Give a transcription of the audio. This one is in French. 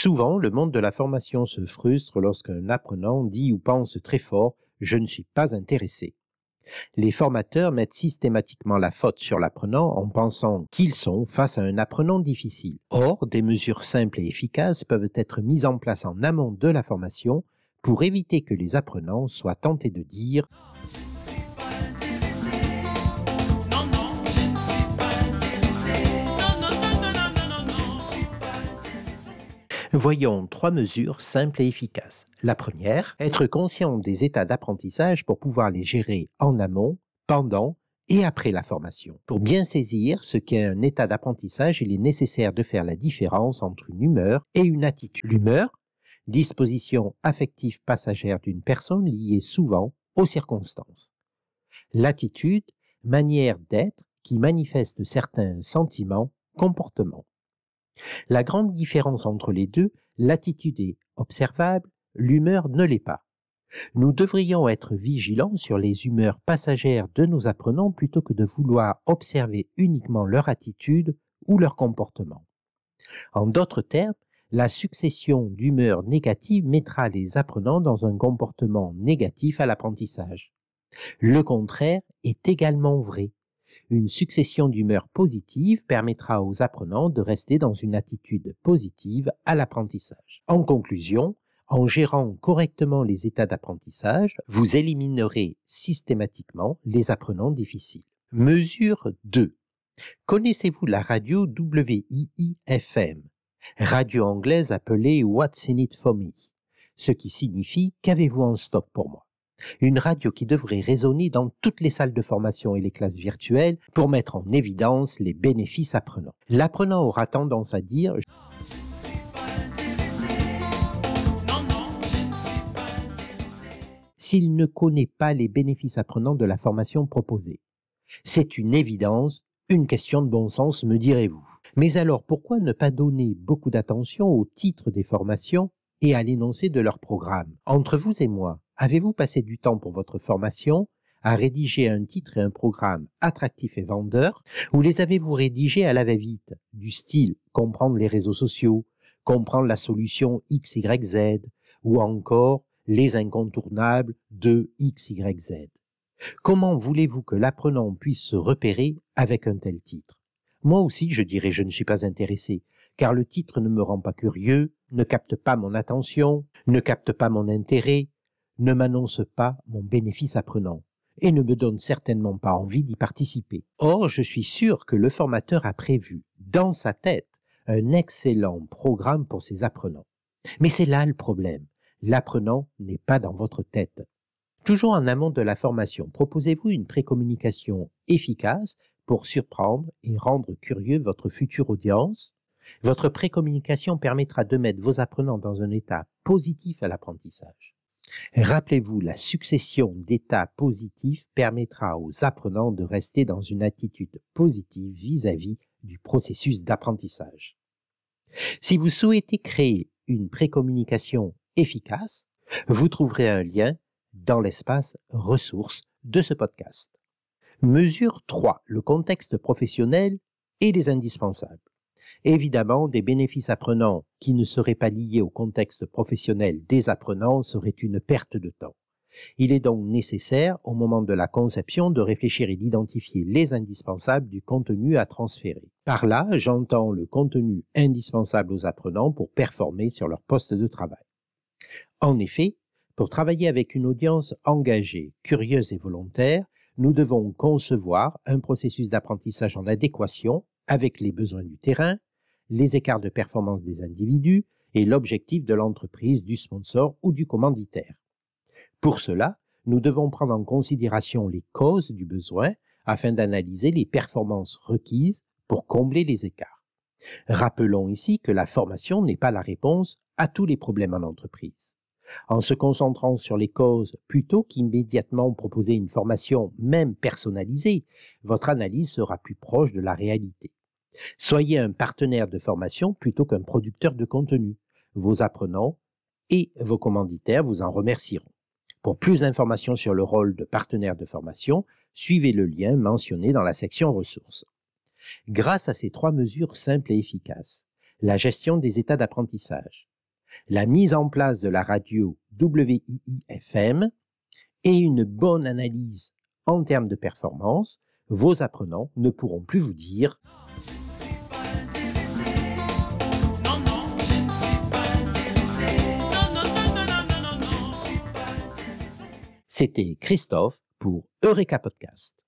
Souvent, le monde de la formation se frustre lorsqu'un apprenant dit ou pense très fort ⁇ Je ne suis pas intéressé ⁇ Les formateurs mettent systématiquement la faute sur l'apprenant en pensant qu'ils sont face à un apprenant difficile. Or, des mesures simples et efficaces peuvent être mises en place en amont de la formation pour éviter que les apprenants soient tentés de dire Voyons trois mesures simples et efficaces. La première, être conscient des états d'apprentissage pour pouvoir les gérer en amont, pendant et après la formation. Pour bien saisir ce qu'est un état d'apprentissage, il est nécessaire de faire la différence entre une humeur et une attitude. L'humeur, disposition affective passagère d'une personne liée souvent aux circonstances. L'attitude, manière d'être qui manifeste certains sentiments, comportements. La grande différence entre les deux, l'attitude est observable, l'humeur ne l'est pas. Nous devrions être vigilants sur les humeurs passagères de nos apprenants plutôt que de vouloir observer uniquement leur attitude ou leur comportement. En d'autres termes, la succession d'humeurs négatives mettra les apprenants dans un comportement négatif à l'apprentissage. Le contraire est également vrai. Une succession d'humeurs positives permettra aux apprenants de rester dans une attitude positive à l'apprentissage. En conclusion, en gérant correctement les états d'apprentissage, vous éliminerez systématiquement les apprenants difficiles. Mesure 2. Connaissez-vous la radio WIIFM, radio anglaise appelée What's in it for me, ce qui signifie qu'avez-vous en stock pour moi? Une radio qui devrait résonner dans toutes les salles de formation et les classes virtuelles pour mettre en évidence les bénéfices apprenants. L'apprenant aura tendance à dire s'il ne connaît pas les bénéfices apprenants de la formation proposée. C'est une évidence, une question de bon sens, me direz-vous. Mais alors pourquoi ne pas donner beaucoup d'attention au titre des formations et à l'énoncé de leur programme. Entre vous et moi, Avez-vous passé du temps pour votre formation à rédiger un titre et un programme attractif et vendeur, ou les avez-vous rédigés à la va-vite, du style comprendre les réseaux sociaux, comprendre la solution XYZ, ou encore les incontournables de XYZ Comment voulez-vous que l'apprenant puisse se repérer avec un tel titre? Moi aussi, je dirais je ne suis pas intéressé, car le titre ne me rend pas curieux, ne capte pas mon attention, ne capte pas mon intérêt, ne m'annonce pas mon bénéfice apprenant et ne me donne certainement pas envie d'y participer. Or, je suis sûr que le formateur a prévu, dans sa tête, un excellent programme pour ses apprenants. Mais c'est là le problème. L'apprenant n'est pas dans votre tête. Toujours en amont de la formation, proposez-vous une précommunication efficace pour surprendre et rendre curieux votre future audience. Votre précommunication permettra de mettre vos apprenants dans un état positif à l'apprentissage. Rappelez-vous, la succession d'états positifs permettra aux apprenants de rester dans une attitude positive vis-à-vis du processus d'apprentissage. Si vous souhaitez créer une précommunication efficace, vous trouverez un lien dans l'espace ressources de ce podcast. Mesure 3. Le contexte professionnel et des indispensables. Évidemment, des bénéfices apprenants qui ne seraient pas liés au contexte professionnel des apprenants seraient une perte de temps. Il est donc nécessaire, au moment de la conception, de réfléchir et d'identifier les indispensables du contenu à transférer. Par là, j'entends le contenu indispensable aux apprenants pour performer sur leur poste de travail. En effet, pour travailler avec une audience engagée, curieuse et volontaire, nous devons concevoir un processus d'apprentissage en adéquation avec les besoins du terrain, les écarts de performance des individus et l'objectif de l'entreprise, du sponsor ou du commanditaire. Pour cela, nous devons prendre en considération les causes du besoin afin d'analyser les performances requises pour combler les écarts. Rappelons ici que la formation n'est pas la réponse à tous les problèmes en entreprise. En se concentrant sur les causes plutôt qu'immédiatement proposer une formation même personnalisée, votre analyse sera plus proche de la réalité. Soyez un partenaire de formation plutôt qu'un producteur de contenu. Vos apprenants et vos commanditaires vous en remercieront. Pour plus d'informations sur le rôle de partenaire de formation, suivez le lien mentionné dans la section ressources. Grâce à ces trois mesures simples et efficaces, la gestion des états d'apprentissage, la mise en place de la radio WII-FM et une bonne analyse en termes de performance, vos apprenants ne pourront plus vous dire C'était Christophe pour Eureka Podcast.